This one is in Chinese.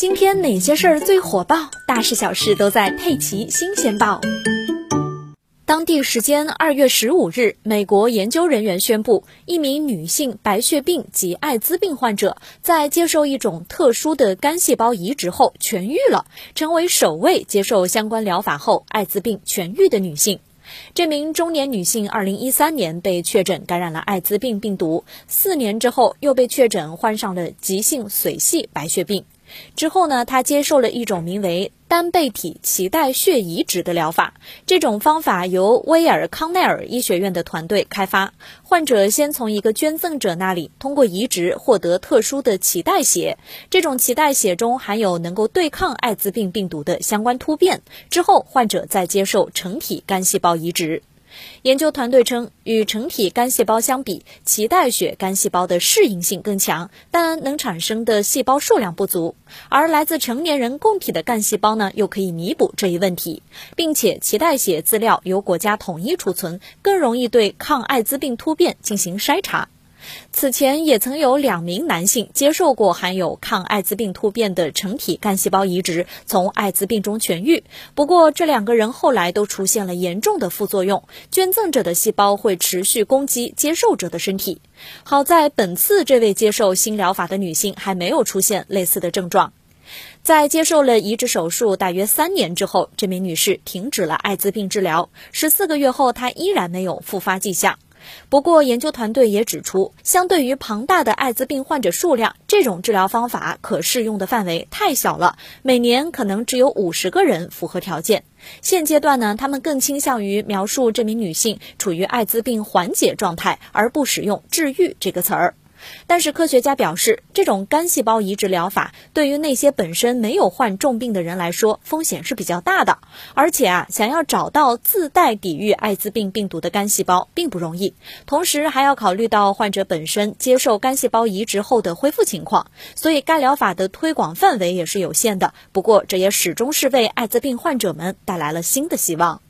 今天哪些事儿最火爆？大事小事都在《佩奇新鲜报》。当地时间二月十五日，美国研究人员宣布，一名女性白血病及艾滋病患者在接受一种特殊的干细胞移植后痊愈了，成为首位接受相关疗法后艾滋病痊愈的女性。这名中年女性二零一三年被确诊感染了艾滋病病毒，四年之后又被确诊患上了急性髓系白血病。之后呢，他接受了一种名为单倍体脐带血移植的疗法。这种方法由威尔康奈尔医学院的团队开发。患者先从一个捐赠者那里通过移植获得特殊的脐带血，这种脐带血中含有能够对抗艾滋病病毒的相关突变。之后，患者再接受成体干细胞移植。研究团队称，与成体干细胞相比，脐带血干细胞的适应性更强，但能产生的细胞数量不足。而来自成年人供体的干细胞呢，又可以弥补这一问题，并且脐带血资料由国家统一储存，更容易对抗艾滋病突变进行筛查。此前也曾有两名男性接受过含有抗艾滋病突变的成体干细胞移植，从艾滋病中痊愈。不过，这两个人后来都出现了严重的副作用，捐赠者的细胞会持续攻击接受者的身体。好在本次这位接受新疗法的女性还没有出现类似的症状。在接受了移植手术大约三年之后，这名女士停止了艾滋病治疗。十四个月后，她依然没有复发迹象。不过，研究团队也指出，相对于庞大的艾滋病患者数量，这种治疗方法可适用的范围太小了，每年可能只有五十个人符合条件。现阶段呢，他们更倾向于描述这名女性处于艾滋病缓解状态，而不使用“治愈”这个词儿。但是科学家表示，这种干细胞移植疗法对于那些本身没有患重病的人来说，风险是比较大的。而且啊，想要找到自带抵御艾滋病病毒的干细胞并不容易。同时还要考虑到患者本身接受干细胞移植后的恢复情况，所以该疗法的推广范围也是有限的。不过，这也始终是为艾滋病患者们带来了新的希望。